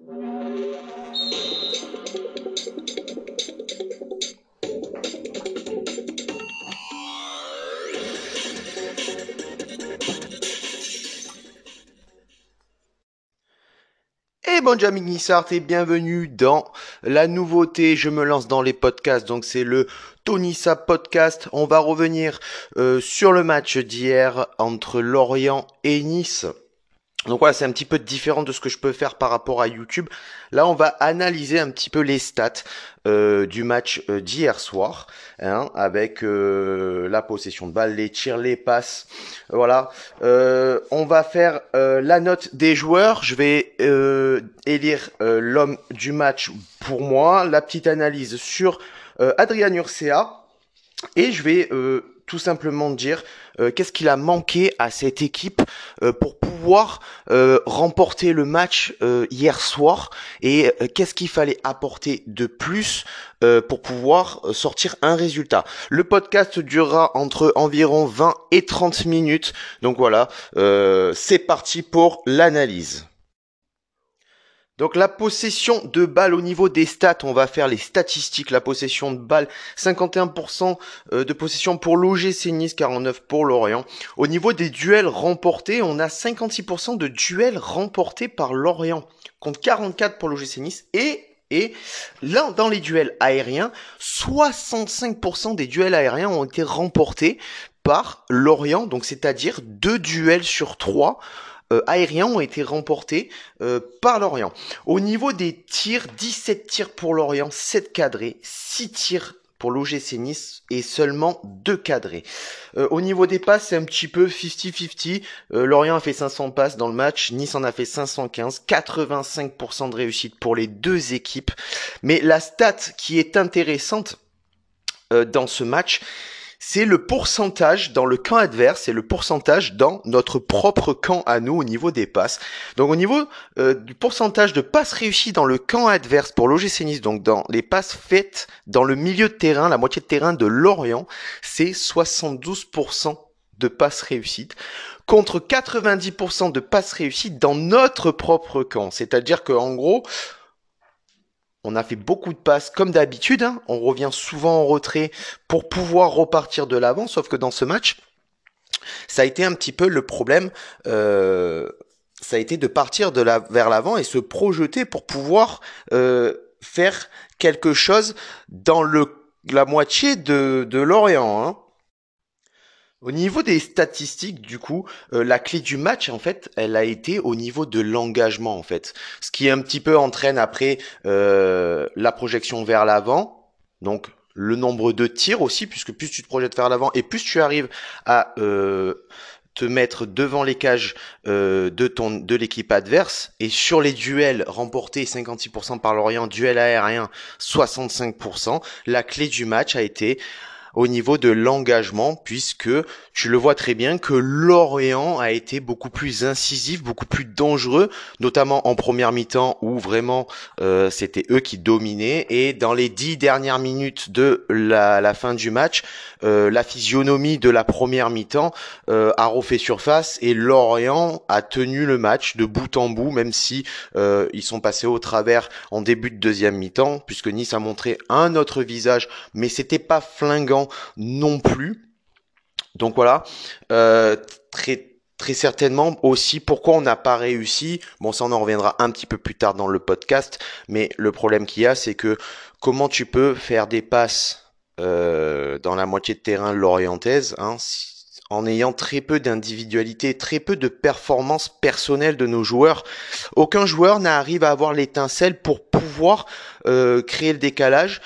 Et bonjour amis Nissart et bienvenue dans la nouveauté, je me lance dans les podcasts, donc c'est le Tonissa Podcast. On va revenir euh, sur le match d'hier entre Lorient et Nice. Donc voilà, c'est un petit peu différent de ce que je peux faire par rapport à YouTube. Là, on va analyser un petit peu les stats euh, du match euh, d'hier soir, hein, avec euh, la possession de balle, les tirs, les passes. Voilà. on va faire la note des joueurs. Je vais élire l'homme du match pour moi, la petite analyse sur Adrien Urcea, et je vais tout simplement dire euh, qu'est-ce qu'il a manqué à cette équipe euh, pour pouvoir euh, remporter le match hier soir et qu'est-ce qu'il fallait apporter de plus pour pouvoir sortir un résultat. Le podcast durera entre environ 20 et 30 minutes. Donc voilà, c'est parti pour l'analyse. Donc la possession de balles au niveau des stats, on va faire les statistiques. La possession de balles, 51% euh, de possession pour l'OGC Nice, 49 pour Lorient. Au niveau des duels remportés, on a 56% de duels remportés par Lorient, contre 44 pour l'OGC Nice et et là, dans les duels aériens, 65% des duels aériens ont été remportés par Lorient, donc c'est-à-dire deux duels sur trois euh, aériens ont été remportés euh, par Lorient. Au niveau des tirs, 17 tirs pour Lorient, 7 cadrés, 6 tirs pour l'OGC Nice et seulement 2 cadrés. Euh, au niveau des passes, c'est un petit peu 50-50. Lorient a fait 500 passes dans le match, Nice en a fait 515, 85% de réussite pour les deux équipes. Mais la stat qui est intéressante dans ce match, c'est le pourcentage dans le camp adverse et le pourcentage dans notre propre camp à nous au niveau des passes. Donc au niveau euh, du pourcentage de passes réussies dans le camp adverse pour l'OGC donc dans les passes faites dans le milieu de terrain, la moitié de terrain de Lorient, c'est 72% de passes réussites contre 90% de passes réussites dans notre propre camp. C'est-à-dire qu'en gros, on a fait beaucoup de passes comme d'habitude. Hein. On revient souvent en retrait pour pouvoir repartir de l'avant. Sauf que dans ce match, ça a été un petit peu le problème. Euh, ça a été de partir de la, vers l'avant et se projeter pour pouvoir euh, faire quelque chose dans le, la moitié de, Lorient. Hein. Au niveau des statistiques, du coup, euh, la clé du match, en fait, elle a été au niveau de l'engagement, en fait. Ce qui un petit peu entraîne après euh, la projection vers l'avant. Donc, le nombre de tirs aussi, puisque plus tu te projettes vers l'avant et plus tu arrives à euh, te mettre devant les cages de ton de l'équipe adverse et sur les duels remportés 56% par l'Orient, duel aérien 65%, la clé du match a été au niveau de l'engagement, puisque tu le vois très bien que Lorient a été beaucoup plus incisif, beaucoup plus dangereux, notamment en première mi-temps où vraiment euh, c'était eux qui dominaient. Et dans les dix dernières minutes de la, la fin du match, euh, la physionomie de la première mi-temps euh, a refait surface et Lorient a tenu le match de bout en bout, même si euh, ils sont passés au travers en début de deuxième mi-temps, puisque Nice a montré un autre visage, mais c'était pas non plus. Donc voilà, euh, très certainement aussi pourquoi on n'a pas réussi. Bon, ça on en reviendra un petit peu plus tard dans le podcast, mais le problème qu'il y a, c'est que comment tu peux faire des passes euh, dans la moitié de terrain lorientaise, hein, en ayant très peu d'individualité, très peu de performance personnelle de nos joueurs. Aucun joueur n'arrive à avoir l'étincelle pour pouvoir euh, créer le décalage.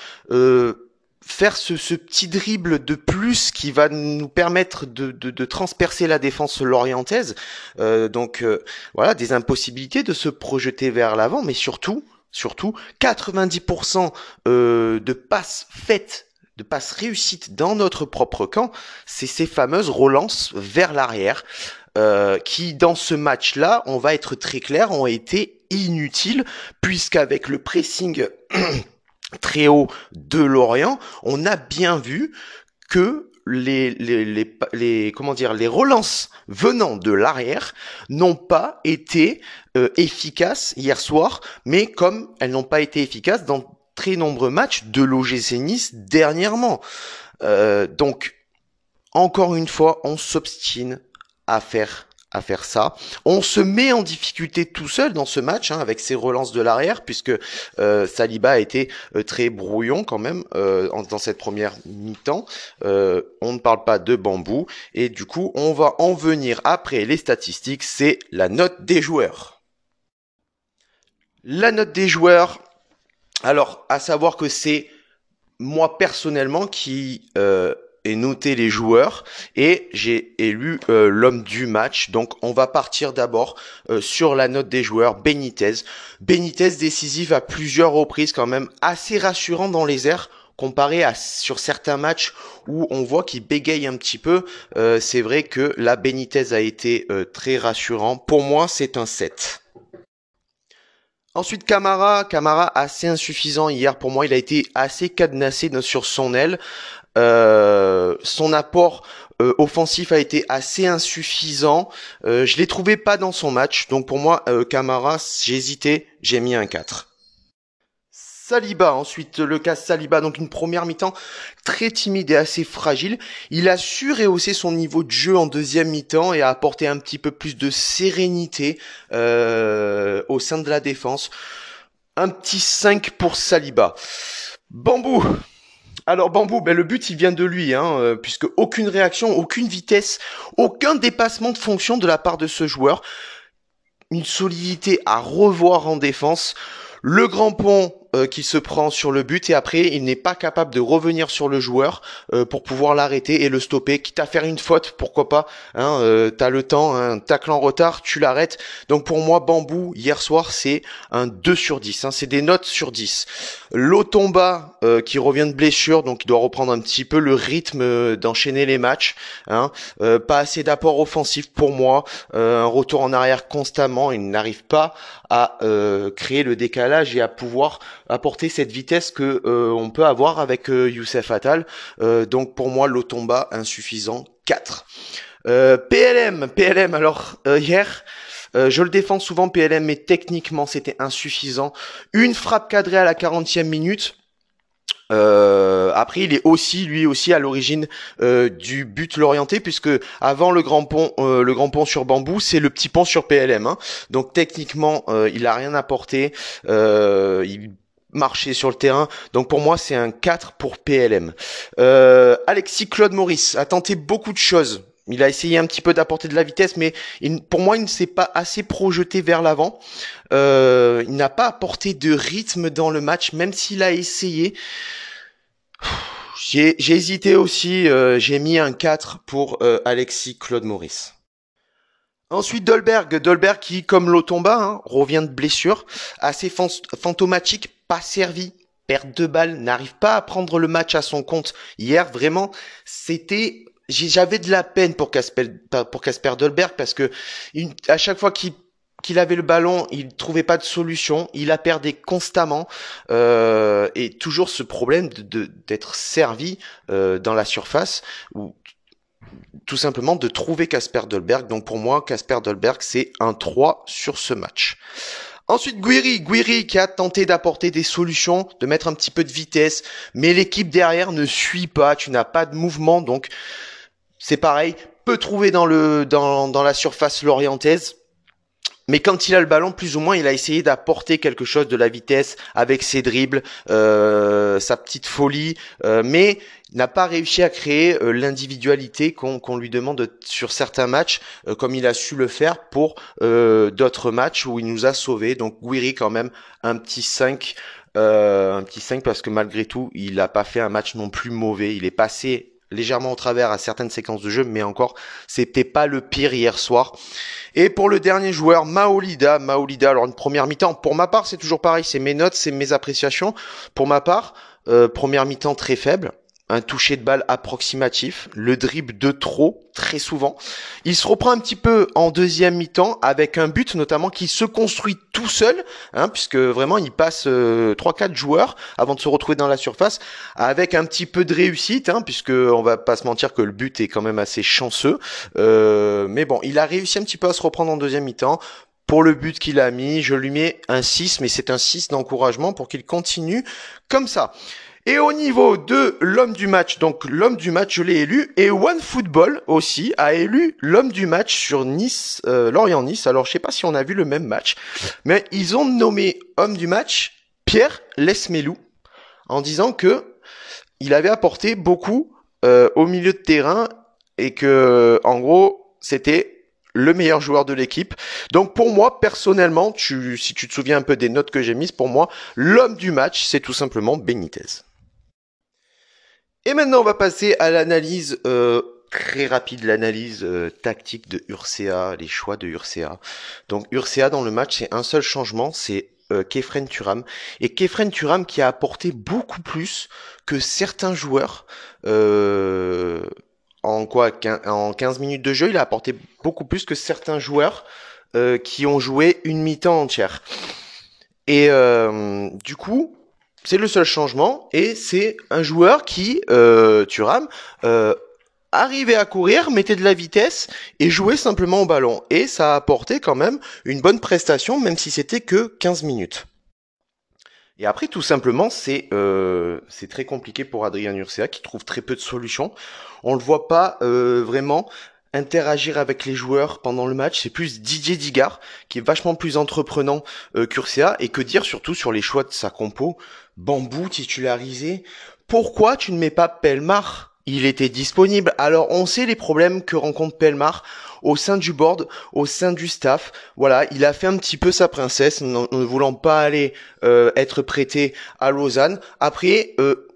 Faire ce, ce, petit dribble de plus qui va nous permettre de, de, de transpercer la défense lorientaise. Euh, donc euh, voilà, des impossibilités de se projeter vers l'avant, mais surtout, surtout, 90% euh, de passes faites, de passes réussites dans notre propre camp, c'est ces fameuses relances vers l'arrière. Euh, qui dans ce match-là, on va être très clair, ont été inutiles puisqu'avec le pressing très haut de Lorient, on a bien vu que les, les, les, comment dire les relances venant de l'arrière n'ont pas été euh, efficaces hier soir, mais comme elles n'ont pas été efficaces dans très nombreux matchs de l'OGC Nice dernièrement. Euh, donc encore une fois, on s'obstine à faire à faire ça. On se met en difficulté tout seul dans ce match hein, avec ses relances de l'arrière puisque euh, Saliba a été euh, très brouillon quand même euh, dans cette première mi-temps. on ne parle pas de bambou et du coup on va en venir après les statistiques, c'est la note des joueurs. La note des joueurs, alors à savoir que c'est moi personnellement qui et noté les joueurs et j'ai élu euh, l'homme du match. Donc on va partir d'abord euh, sur la note des joueurs. Benitez. Benitez décisif à plusieurs reprises quand même, assez rassurant dans les airs comparé à sur certains matchs où on voit qu'il bégaye un petit peu. Euh, c'est vrai que la Benitez a été très rassurant. Pour moi, c'est un 7. Ensuite, Camara, Camara assez insuffisant hier pour moi. Il a été assez cadenassé sur son aile. Euh, son apport euh, offensif a été assez insuffisant. Euh, je l'ai trouvé pas dans son match. Donc pour moi, Camara, j'ai hésité, j'ai mis un 4. Saliba, ensuite le cas Saliba, donc une première mi-temps très timide et assez fragile. Il a su rehausser son niveau de jeu en deuxième mi-temps et a apporté un petit peu plus de sérénité au sein de la défense. Un petit 5 pour Saliba. Bambou, alors Bambou, ben, le but il vient de lui, hein, euh, puisque aucune réaction, aucune vitesse, aucun dépassement de fonction de la part de ce joueur. Une solidité à revoir en défense. Le grand pont euh, qui se prend sur le but et après il n'est pas capable de revenir sur le joueur euh, pour pouvoir l'arrêter et le stopper, quitte à faire une faute, pourquoi pas. Hein, euh, T'as le temps, un tacle en retard, tu l'arrêtes. Donc pour moi, Bambou hier soir c'est un 2 sur 10. Hein, c'est des notes sur 10. Lotomba euh, qui revient de blessure, donc il doit reprendre un petit peu le rythme d'enchaîner les matchs. Hein, pas assez d'apport offensif pour moi, un retour en arrière constamment. Il n'arrive pas à créer le décalage et à pouvoir apporter cette vitesse que euh, on peut avoir avec euh, Youssef Attal. Euh, donc pour moi, l'Otomba insuffisant 4. PLM, PLM. Alors hier. je le défends souvent PLM, mais techniquement c'était insuffisant. Une frappe cadrée à la 40e minute. après, il est aussi, lui aussi, à l'origine du but l'orienté, puisque avant le grand pont, le grand pont sur bambou, c'est le petit pont sur PLM. Hein. Donc techniquement, il a rien apporté. il marcher sur le terrain. Donc pour moi, c'est un 4 pour PLM. Euh, Alexis Claude Maurice a tenté beaucoup de choses. Il a essayé un petit peu d'apporter de la vitesse, mais pour moi, il ne s'est pas assez projeté vers l'avant. Euh, il n'a pas apporté de rythme dans le match, même s'il a essayé. J'ai hésité aussi, euh, j'ai mis un 4 pour Alexis Claude Maurice. Ensuite Dolberg, Dolberg qui, comme Lotomba, hein, revient de blessure, assez fantomatique, pas servi, perte de balle, n'arrive pas à prendre le match à son compte. Hier, vraiment, c'était j'avais de la peine pour Casper pour Casper Dolberg parce que à chaque fois qu'il qu'il avait le ballon, il trouvait pas de solution, il a perdu constamment euh, et toujours ce problème de d'être servi euh, dans la surface ou tout simplement de trouver Casper Dolberg. Donc pour moi, Casper Dolberg, c'est un 3 sur ce match. Ensuite, Guiri, Guiri qui a tenté d'apporter des solutions, de mettre un petit peu de vitesse, mais l'équipe derrière ne suit pas, tu n'as pas de mouvement, donc c'est pareil, peut trouver dans le dans, dans la surface lorientaise, mais quand il a le ballon, plus ou moins, il a essayé d'apporter quelque chose de la vitesse avec ses dribbles, euh, sa petite folie, euh, mais n'a pas réussi à créer euh, l'individualité qu'on lui demande sur certains matchs, comme il a su le faire pour d'autres matchs où il nous a sauvés. Donc Guiri quand même un petit 5, un petit 5 parce que malgré tout, il n'a pas fait un match non plus mauvais. Il est passé légèrement au travers à certaines séquences de jeu, mais encore, c'était pas le pire hier soir. Et pour le dernier joueur, Maolida, Maolida, alors une première mi-temps, pour ma part, c'est toujours pareil, c'est mes notes, c'est mes appréciations. Pour ma part, euh, première mi-temps très faible, un toucher de balle approximatif, le dribble de trop, très souvent. Il se reprend un petit peu en deuxième mi-temps avec un but notamment qui se construit tout seul, hein, puisque vraiment il passe trois quatre joueurs avant de se retrouver dans la surface, avec un petit peu de réussite, hein, puisque on va pas se mentir que le but est quand même assez chanceux. mais bon, il a réussi un petit peu à se reprendre en deuxième mi-temps. Pour le but qu'il a mis, je lui mets un 6, mais c'est un 6 d'encouragement pour qu'il continue comme ça. Et au niveau de l'homme du match, donc l'homme du match, je l'ai élu. Et One Football aussi a élu l'homme du match sur Nice, euh, Lorient-Nice. Alors je sais pas si on a vu le même match, mais ils ont nommé homme du match Pierre Lesmelou en disant que il avait apporté beaucoup euh, au milieu de terrain et que en gros c'était le meilleur joueur de l'équipe. Donc pour moi, personnellement, tu, si tu te souviens un peu des notes que j'ai mises, pour moi, l'homme du match, c'est tout simplement Benitez. Et maintenant, on va passer à l'analyse euh, très rapide, l'analyse euh, tactique de Urcea, les choix de Urcea. Donc Urcea dans le match, c'est un seul changement, c'est euh, Kefren Turam. Et Kefren Turam qui a apporté beaucoup plus que certains joueurs. Euh, en quoi En 15 minutes de jeu, il a apporté beaucoup plus que certains joueurs euh, qui ont joué une mi-temps entière. Et du coup, c'est le seul changement et c'est un joueur qui, euh, euh, arrivait à courir, mettait de la vitesse et jouait simplement au ballon. Et ça a apporté quand même une bonne prestation, même si c'était que 15 minutes. Et après, tout simplement, c'est euh, c'est très compliqué pour Adrien Urcea qui trouve très peu de solutions. On le voit pas euh, vraiment interagir avec les joueurs pendant le match, c'est plus Didier Digard qui est vachement plus entreprenant euh, et que dire surtout sur les choix de sa compo. Bambou titularisé. Pourquoi tu ne mets pas Pelmar? Il était disponible. Alors on sait les problèmes que rencontre Pelmar au sein du board, au sein du staff. Voilà, il a fait un petit peu sa princesse, ne voulant pas aller euh, être prêté à Lausanne. Après, euh,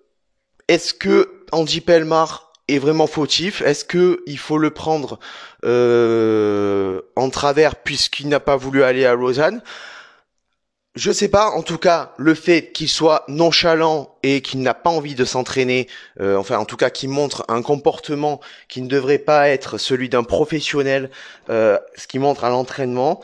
est-ce que Andy Pelmar est vraiment fautif Est-ce que il faut le prendre euh, en travers puisqu'il n'a pas voulu aller à Lausanne? Je sais pas, en tout cas, le fait qu'il soit nonchalant et qu'il n'a pas envie de s'entraîner, euh, enfin en tout cas qu'il montre un comportement qui ne devrait pas être celui d'un professionnel, euh, ce qui montre à l'entraînement.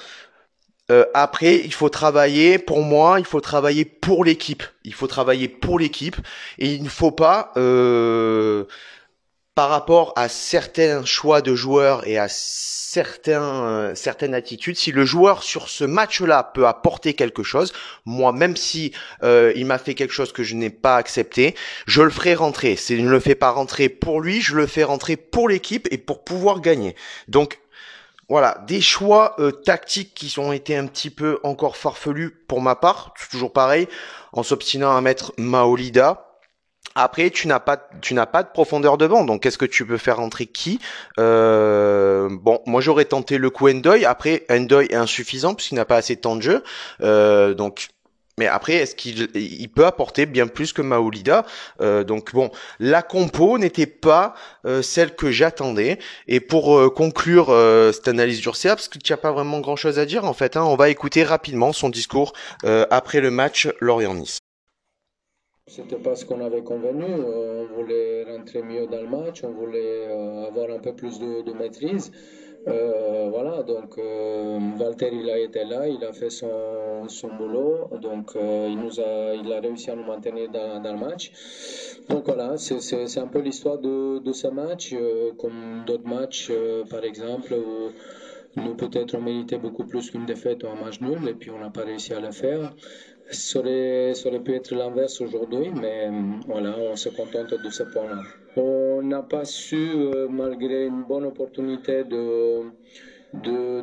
Euh, après, il faut travailler, pour moi, il faut travailler pour l'équipe. Il faut travailler pour l'équipe et il ne faut pas par rapport à certains choix de joueurs et à certains, euh, certaines attitudes, si le joueur sur ce match-là peut apporter quelque chose, moi même si euh, il m'a fait quelque chose que je n'ai pas accepté, je le ferai rentrer. Si ne le fais pas rentrer pour lui, je le fais rentrer pour l'équipe et pour pouvoir gagner. Donc voilà, des choix euh, tactiques qui ont été un petit peu encore farfelus pour ma part, toujours pareil, en s'obstinant à mettre Maolida, après, tu n'as pas, tu n'as pas de profondeur devant. Donc, qu'est-ce que tu peux faire entrer qui? Euh, Bon, moi j'aurais tenté le coup Endoy. Après, Endoy est insuffisant puisqu'il n'a pas assez de temps de jeu. Euh, donc, mais après, est-ce qu'il il peut apporter bien plus que Maolida? Euh, Donc bon, la compo n'était pas euh, celle que j'attendais. Et pour conclure cette analyse d'Urcia, parce qu'il n'y a pas vraiment grand-chose à dire en fait, hein, on va écouter rapidement son discours après le match Lorient-Nice. C'était pas ce qu'on avait convenu. Euh, on voulait rentrer mieux dans le match, on voulait euh, avoir un peu plus de, maîtrise. Euh, voilà, donc Walter il a été là, il a fait son, son boulot, donc il, nous a, il a réussi à nous maintenir dans, dans le match. Donc voilà, c'est un peu l'histoire de, de, ce match, comme d'autres matchs, par exemple, où nous peut-être on méritait beaucoup plus qu'une défaite ou un match nul, et puis on n'a pas réussi à le faire. Ça aurait, pu être l'inverse aujourd'hui, mais voilà, on se contente de ce point-là. On n'a pas su, euh, malgré une bonne opportunité de, de,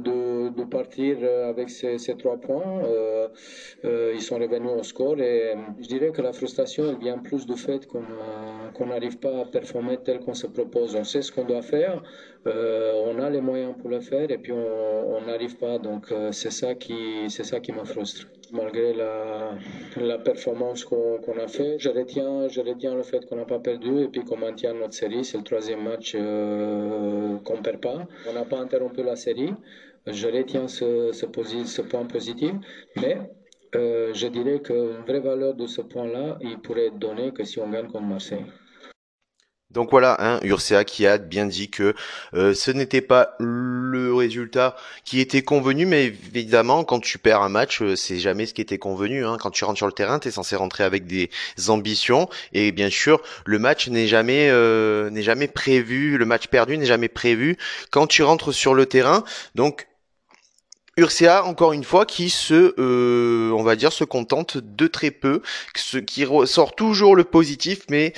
de, partir avec ces, trois points. Euh, euh, ils sont revenus au score et je dirais que la frustration elle vient plus du fait qu'on n'arrive pas à performer tel qu'on se propose. On sait ce qu'on doit faire, on a les moyens pour le faire et puis on n'arrive pas. Donc c'est ça qui, c'est ça qui me frustre malgré la, performance qu'on a fait. Je retiens, je retiens le fait qu'on n'a pas perdu et puis qu'on maintient notre série. C'est le troisième match euh, qu'on perd pas. On n'a pas interrompu la série. Je retiens ce, ce, ce point positif, mais euh, je dirais qu'une vraie valeur de ce point-là, il pourrait être donné que si on gagne contre Marseille. Donc voilà, hein, qui a bien dit que euh, ce n'était pas le résultat qui était convenu, mais évidemment, quand tu perds un match, euh, c'est jamais ce qui était convenu. Hein. Quand tu rentres sur le terrain, tu es censé rentrer avec des ambitions, et bien sûr, le match n'est jamais euh, n'est jamais prévu, le match perdu n'est jamais prévu quand tu rentres sur le terrain. Donc Ursa, encore une fois, qui se, on va dire, se contente de très peu, qui ressort toujours le positif, mais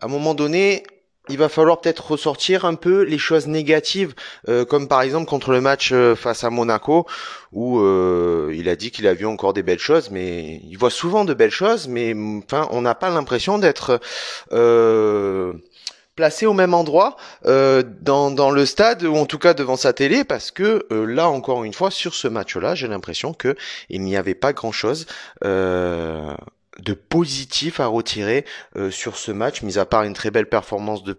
à un moment donné, il va falloir peut-être ressortir un peu les choses négatives, euh, comme par exemple contre le match euh, face à Monaco, où euh, il a dit qu'il a vu encore des belles choses, mais il voit souvent de belles choses, mais enfin, on n'a pas l'impression d'être placé au même endroit dans, dans le stade ou en tout cas devant sa télé, parce que là encore une fois sur ce match-là, j'ai l'impression que il n'y avait pas grand-chose de positif à retirer euh, sur ce match, mis à part une très belle performance de,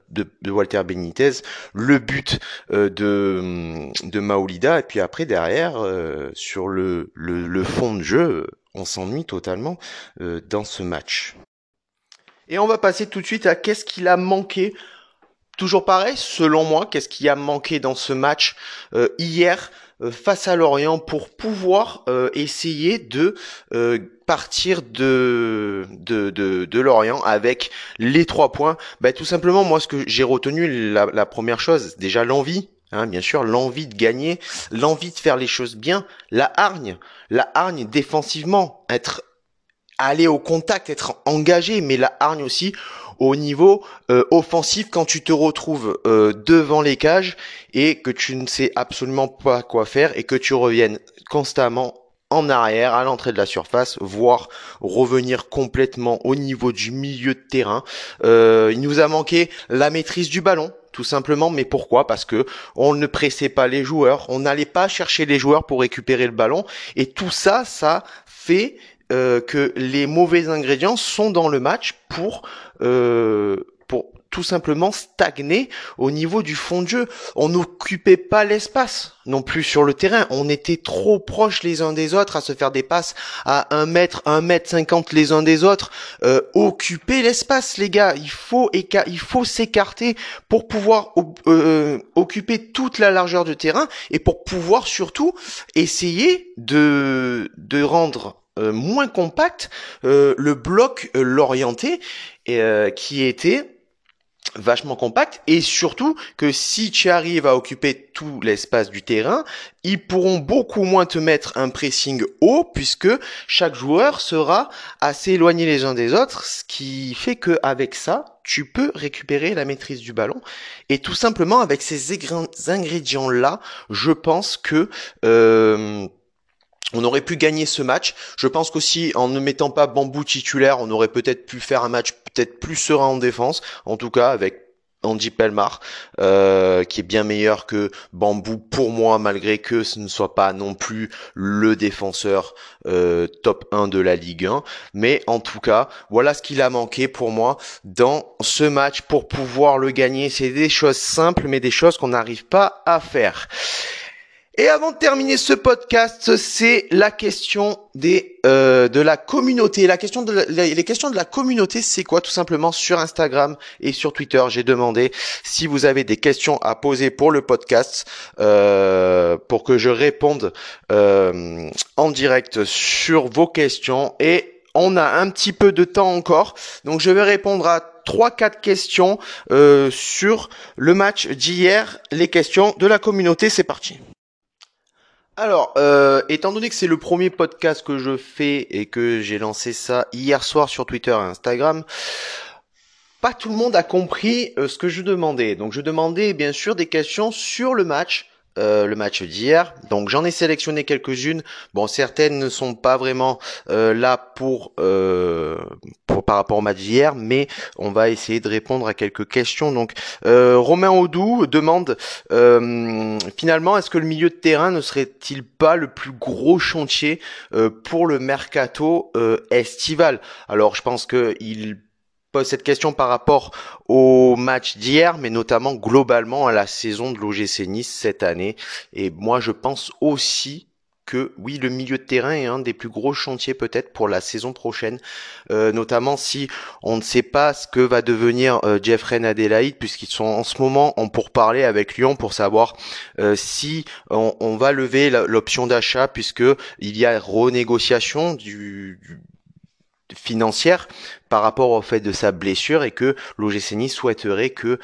Walter Benitez, le but euh, de, de Maolida, et puis après derrière, euh, sur le, le, le, fond de jeu, on s'ennuie totalement dans ce match. Et on va passer tout de suite à qu'est-ce qu'il a manqué. Toujours pareil, selon moi, qu'est-ce qui a manqué dans ce match hier face à Lorient pour pouvoir euh, essayer de euh, partir de, de, de, Lorient avec les trois points. Bah, tout simplement, moi, ce que j'ai retenu, la, première chose, déjà l'envie. Hein, bien sûr, l'envie de gagner, l'envie de faire les choses bien, la hargne, la hargne défensivement, être aller au contact, être engagé, mais la hargne aussi au niveau euh, offensif quand tu te retrouves euh, devant les cages et que tu ne sais absolument pas quoi faire et que tu reviennes constamment en arrière à l'entrée de la surface, voire revenir complètement au niveau du milieu de terrain. Euh, il nous a manqué la maîtrise du ballon, tout simplement. Mais pourquoi? Parce que on ne pressait pas les joueurs, on n'allait pas chercher les joueurs pour récupérer le ballon, et tout ça, ça fait euh, que les mauvais ingrédients sont dans le match pour euh, pour tout simplement stagner au niveau du fond de jeu. On n'occupait pas l'espace non plus sur le terrain. On était trop proches les uns des autres à se faire des passes à un mètre, un mètre cinquante les uns des autres. Euh, occuper l'espace, les gars. Il faut il faut s'écarter pour pouvoir euh, occuper toute la largeur du terrain et pour pouvoir surtout essayer de de rendre moins compact, euh, le bloc euh, l'orienté qui était vachement compact et surtout que si tu arrives à occuper tout l'espace du terrain, ils pourront beaucoup moins te mettre un pressing haut puisque chaque joueur sera assez éloigné les uns des autres, ce qui fait que avec ça, tu peux récupérer la maîtrise du ballon. Et tout simplement avec ces ingrédients là, je pense que on aurait pu gagner ce match. Je pense qu'aussi en ne mettant pas Bambou titulaire, on aurait peut-être pu faire un match peut-être plus serein en défense. En tout cas, avec Andy Pelmar, euh, qui est bien meilleur que Bambou pour moi, malgré que ce ne soit pas non plus le défenseur euh, top 1 de la Ligue 1. Mais en tout cas, voilà ce qu'il a manqué pour moi dans ce match pour pouvoir le gagner. C'est des choses simples, mais des choses qu'on n'arrive pas à faire. Et avant de terminer ce podcast, c'est la question des euh, de la communauté. La question de les questions de la communauté, c'est quoi Tout simplement sur Instagram et sur Twitter, j'ai demandé si vous avez des questions à poser pour le podcast, euh, pour que je réponde euh, en direct sur vos questions. Et on a un petit peu de temps encore, donc je vais répondre à trois quatre questions euh, sur le match d'hier. Les questions de la communauté, c'est parti. Alors, euh, étant donné que c'est le premier podcast que je fais et que j'ai lancé ça hier soir sur Twitter et Instagram, pas tout le monde a compris euh, ce que je demandais. Donc je demandais bien sûr des questions sur le match, euh, le match d'hier. Donc j'en ai sélectionné quelques-unes. Bon, certaines ne sont pas vraiment euh, là pour, euh, pour, par rapport au match d'hier, mais on va essayer de répondre à quelques questions. Donc Romain Audou demande finalement est-ce que le milieu de terrain ne serait-il pas le plus gros chantier pour le mercato estival? Alors je pense que il pose cette question par rapport au match d'hier, mais notamment globalement à la saison de l'OGC Nice cette année. Et moi, je pense aussi que oui, le milieu de terrain est un des plus gros chantiers peut-être pour la saison prochaine, euh, notamment si on ne sait pas ce que va devenir euh, Jeffrey Adelaide, puisqu'ils sont en ce moment en pourparler avec Lyon pour savoir euh, si on, va lever l'option d'achat, puisque il y a renégociation du, du financière par rapport au fait de sa blessure et que l'OGC souhaiterait que,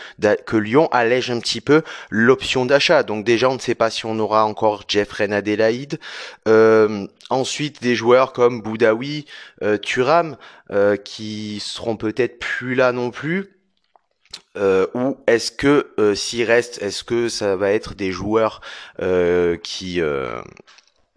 que Lyon allège un petit peu l'option d'achat. Donc déjà, on ne sait pas si on aura encore Jeffrey Adelaide. Euh, ensuite, des joueurs comme Boudaoui, euh, Turam, euh, qui seront peut-être plus là non plus. Euh, ou est-ce que s'il reste, est-ce que ça va être des joueurs qui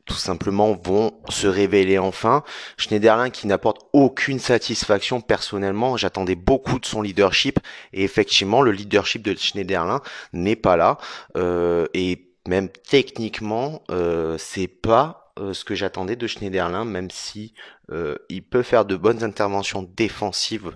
tout simplement vont se révéler enfin. Schneiderlin qui n'apporte aucune satisfaction personnellement. J'attendais beaucoup de son leadership et effectivement le leadership de Schneiderlin n'est pas là euh, et même techniquement euh, c'est pas euh, ce que j'attendais de Schneiderlin, même si euh, il peut faire de bonnes interventions défensives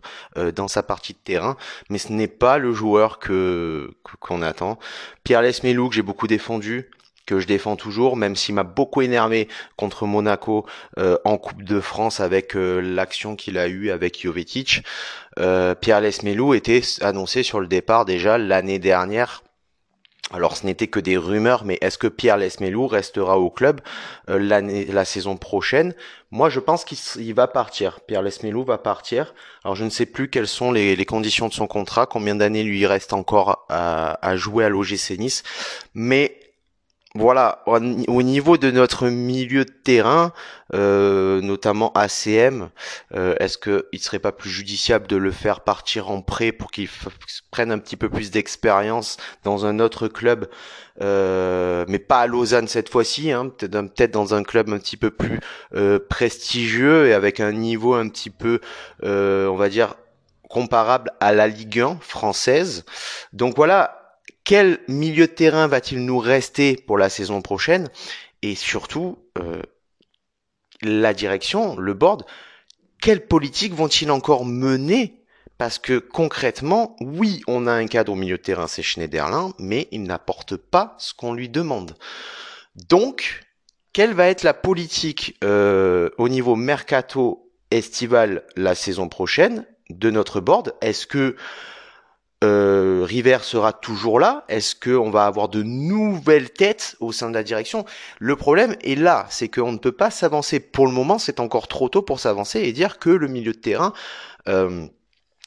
dans sa partie de terrain, mais ce n'est pas le joueur que qu'on attend. Pierre Lesmelou que j'ai beaucoup défendu, que je défends toujours, même s'il m'a beaucoup énervé contre Monaco euh, en Coupe de France avec euh, l'action qu'il a eue avec Jovetic. Euh, Pierre Lesmelou était annoncé sur le départ déjà l'année dernière. Alors ce n'était que des rumeurs, mais est-ce que Pierre Lesmelou restera au club l'année, la saison prochaine? Moi, je pense qu'il va partir. Pierre Lesmelou va partir. Alors je ne sais plus quelles sont les, les conditions de son contrat, combien d'années lui reste encore à, à jouer à l'OGC Nice, mais voilà, au niveau de notre milieu de terrain, euh, notamment ACM, euh, est-ce qu'il serait pas plus judiciable de le faire partir en prêt pour qu'il prenne un petit peu plus d'expérience dans un autre club, euh, mais pas à Lausanne cette fois-ci, hein, peut-être dans un club un petit peu plus prestigieux et avec un niveau un petit peu, on va dire, comparable à la Ligue 1 française. Donc voilà, quel milieu de terrain va-t-il nous rester pour la saison prochaine Et surtout, euh, la direction, le board, quelle politique vont-ils encore mener? Parce que concrètement, oui, on a un cadre au milieu de terrain, c'est Schneiderlin, mais il n'apporte pas ce qu'on lui demande. Donc, quelle va être la politique euh, au niveau mercato estival la saison prochaine de notre board? Est-ce que euh, River sera toujours là Est-ce qu'on va avoir de nouvelles têtes au sein de la direction? Le problème est là, c'est qu'on ne peut pas s'avancer. Pour le moment, c'est encore trop tôt pour s'avancer et dire que le milieu de terrain euh,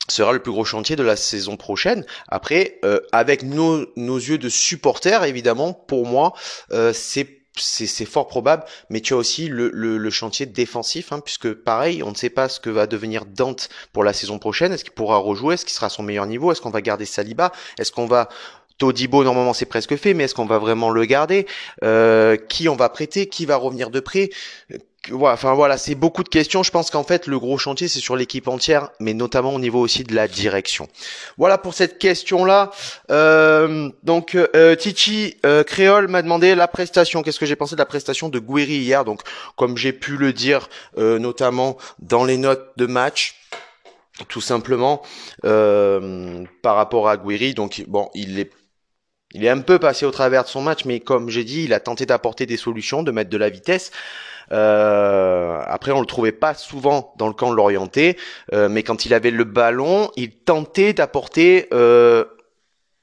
sera le plus gros chantier de la saison prochaine. Après, euh, avec nos, yeux de supporters, évidemment, pour moi, euh, c'est c'est fort probable, mais tu as aussi le, chantier défensif, hein, puisque pareil, on ne sait pas ce que va devenir Dante pour la saison prochaine. Est-ce qu'il pourra rejouer? Est-ce qu'il sera à son meilleur niveau? Est-ce qu'on va garder Saliba? Est-ce qu'on va Todibo, normalement, c'est presque fait, mais est-ce qu'on va vraiment le garder? Euh, Qui on va prêter? Qui va revenir de près? Enfin voilà, c'est beaucoup de questions. Je pense qu'en fait, le gros chantier, c'est sur l'équipe entière, mais notamment au niveau aussi de la direction. Voilà pour cette question-là. Euh, donc, euh, euh, Créole m'a demandé la prestation. Qu'est-ce que j'ai pensé de la prestation de Guiri hier? Donc, comme j'ai pu le dire, euh, notamment dans les notes de match tout simplement euh, par rapport à Guiri. Donc bon, il est il est un peu passé au travers de son match, mais comme j'ai dit, il a tenté d'apporter des solutions, de mettre de la vitesse. Euh, après, on le trouvait pas souvent dans le camp de l'orienté, euh, mais quand il avait le ballon, il tentait d'apporter euh,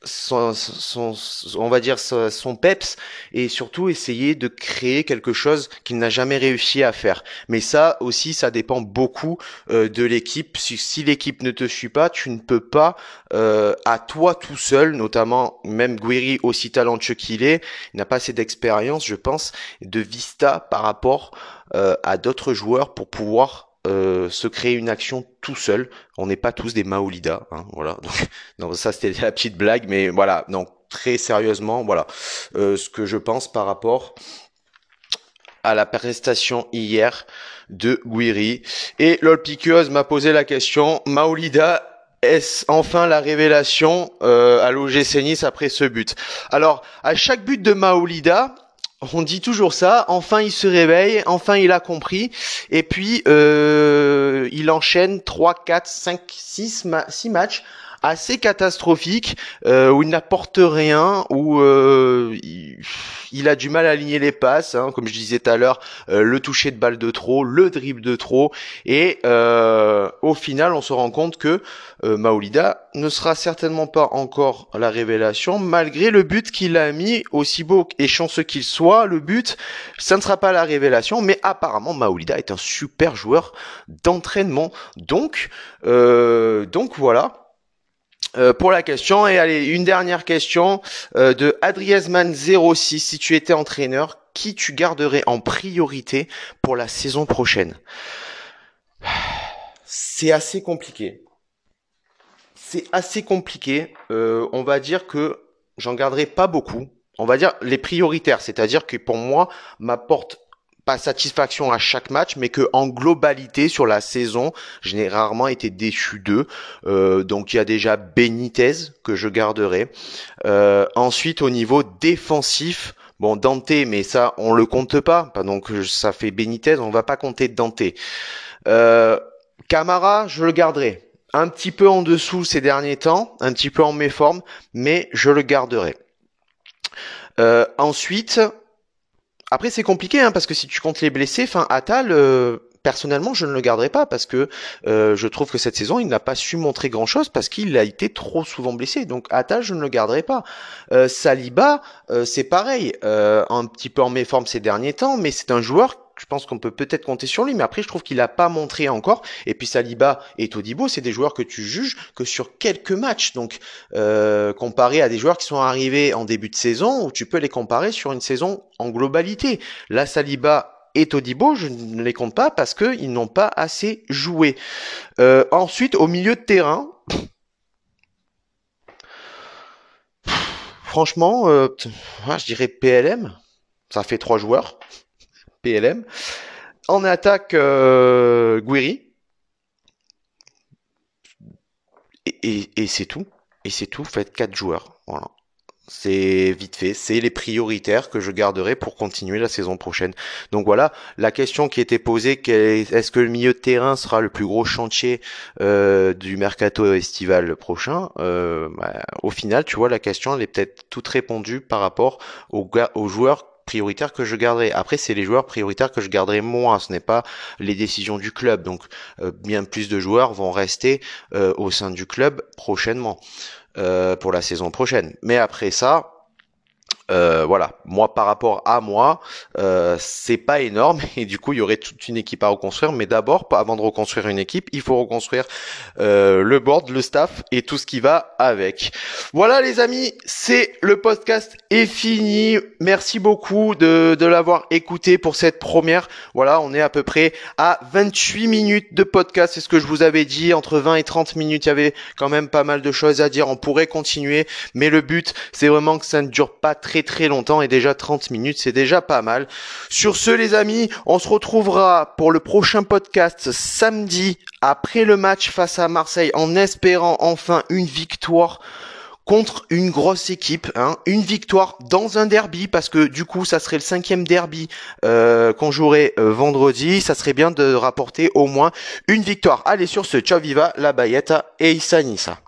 son, son, on va dire son peps et surtout essayer de créer quelque chose qu'il n'a jamais réussi à faire. Mais ça aussi, ça dépend beaucoup euh, de l'équipe. Si, si l'équipe ne te suit pas, tu ne peux pas euh, à toi tout seul, notamment même Guiri aussi talentueux qu'il est, il n'a pas assez d'expérience, je pense, de vista par rapport euh, à d'autres joueurs pour pouvoir euh, se créer une action tout seul. On n'est pas tous des Maolida, hein, voilà. Donc, ça c'était la petite blague, mais voilà. Donc très sérieusement, voilà euh, ce que je pense par rapport à la prestation hier de Guiri. Et LOL m'a posé la question, Maolida est-ce enfin la révélation euh, à l'OGC Nice après ce but? Alors, à chaque but de Maolida, on dit toujours ça. Enfin, il se réveille. Enfin, il a compris. Et puis, euh, il enchaîne 3, 4, 5, 6, 6 matchs assez catastrophique euh, où il n'apporte rien, où euh, il, a du mal à aligner les passes, hein, comme je disais tout à l'heure, euh, le toucher de balle de trop, le dribble de trop, et au final on se rend compte que Maolida ne sera certainement pas encore la révélation, malgré le but qu'il a mis, aussi beau et chanceux qu'il soit, le but, ça ne sera pas la révélation, mais apparemment Maolida est un super joueur d'entraînement, donc donc voilà. Euh, pour la question. Et allez, une dernière question euh, de Adriesman06. Si tu étais entraîneur, qui tu garderais en priorité pour la saison prochaine? C'est assez compliqué. C'est assez compliqué. Euh, on va dire que j'en garderai pas beaucoup. On va dire les prioritaires, c'est-à-dire que pour moi, ma porte pas satisfaction à chaque match, mais que en globalité sur la saison, je n'ai rarement été déçu d'eux. Euh, donc il y a déjà Benitez que je garderai. Euh, ensuite au niveau défensif, bon Dante, mais ça on le compte pas, donc ça fait Benitez, on va pas compter Dante. Euh, Camara, je le garderai. Un petit peu en dessous ces derniers temps, un petit peu en méforme, mais je le garderai. Euh, ensuite, après, c'est compliqué, hein, parce que si tu comptes les blessés, enfin, Atal, euh, personnellement, je ne le garderai pas parce que euh, je trouve que cette saison, il n'a pas su montrer grand-chose parce qu'il a été trop souvent blessé. Donc Atal, je ne le garderai pas. Euh, Saliba, c'est pareil, un petit peu en méforme ces derniers temps, mais c'est un joueur je pense qu'on peut peut-être compter sur lui, mais après je trouve qu'il n'a pas montré encore. Et puis Saliba et Todibo, c'est des joueurs que tu juges que sur quelques matchs. Donc euh, comparé à des joueurs qui sont arrivés en début de saison, où tu peux les comparer sur une saison en globalité. Là, Saliba et Todibo, je ne les compte pas parce qu'ils n'ont pas assez joué. Euh, ensuite, au milieu de terrain, franchement, euh, je dirais PLM. Ça fait trois joueurs. PLM. En attaque, euh, Guiri. Et, c'est tout. Et c'est tout. Faites quatre joueurs. Voilà. C'est vite fait, c'est les prioritaires que je garderai pour continuer la saison prochaine. Donc voilà, la question qui était posée, est-ce que le milieu de terrain sera le plus gros chantier euh, du mercato estival prochain? Euh, bah, Au final, tu vois, la question elle est peut-être toute répondue par rapport aux, aux joueurs prioritaires que je garderai. Après, c'est les joueurs prioritaires que je garderai moi. Ce n'est pas les décisions du club. Donc, euh, bien plus de joueurs vont rester euh, au sein du club prochainement euh, pour la saison prochaine. Mais après ça, euh, voilà, moi par rapport à moi, euh, c'est pas énorme et du coup il y aurait toute une équipe à reconstruire. Mais d'abord, avant de reconstruire une équipe, il faut reconstruire euh, le board, le staff et tout ce qui va avec. Voilà les amis, c'est le podcast est fini. Merci beaucoup de, de l'avoir écouté pour cette première. Voilà, on est à peu près à 28 minutes de podcast. C'est ce que je vous avais dit. Entre 20 et 30 minutes, il y avait quand même pas mal de choses à dire. On pourrait continuer, mais le but c'est vraiment que ça ne dure pas très longtemps et déjà 30 minutes, c'est déjà pas mal. Sur ce les amis, on se retrouvera pour le prochain podcast samedi après le match face à Marseille en espérant enfin une victoire contre une grosse équipe, hein, une victoire dans un derby parce que du coup ça serait le cinquième derby euh, qu'on jouerait euh, vendredi, ça serait bien de rapporter au moins une victoire. Allez sur ce, ciao viva la Bayetta et Issa Nissa.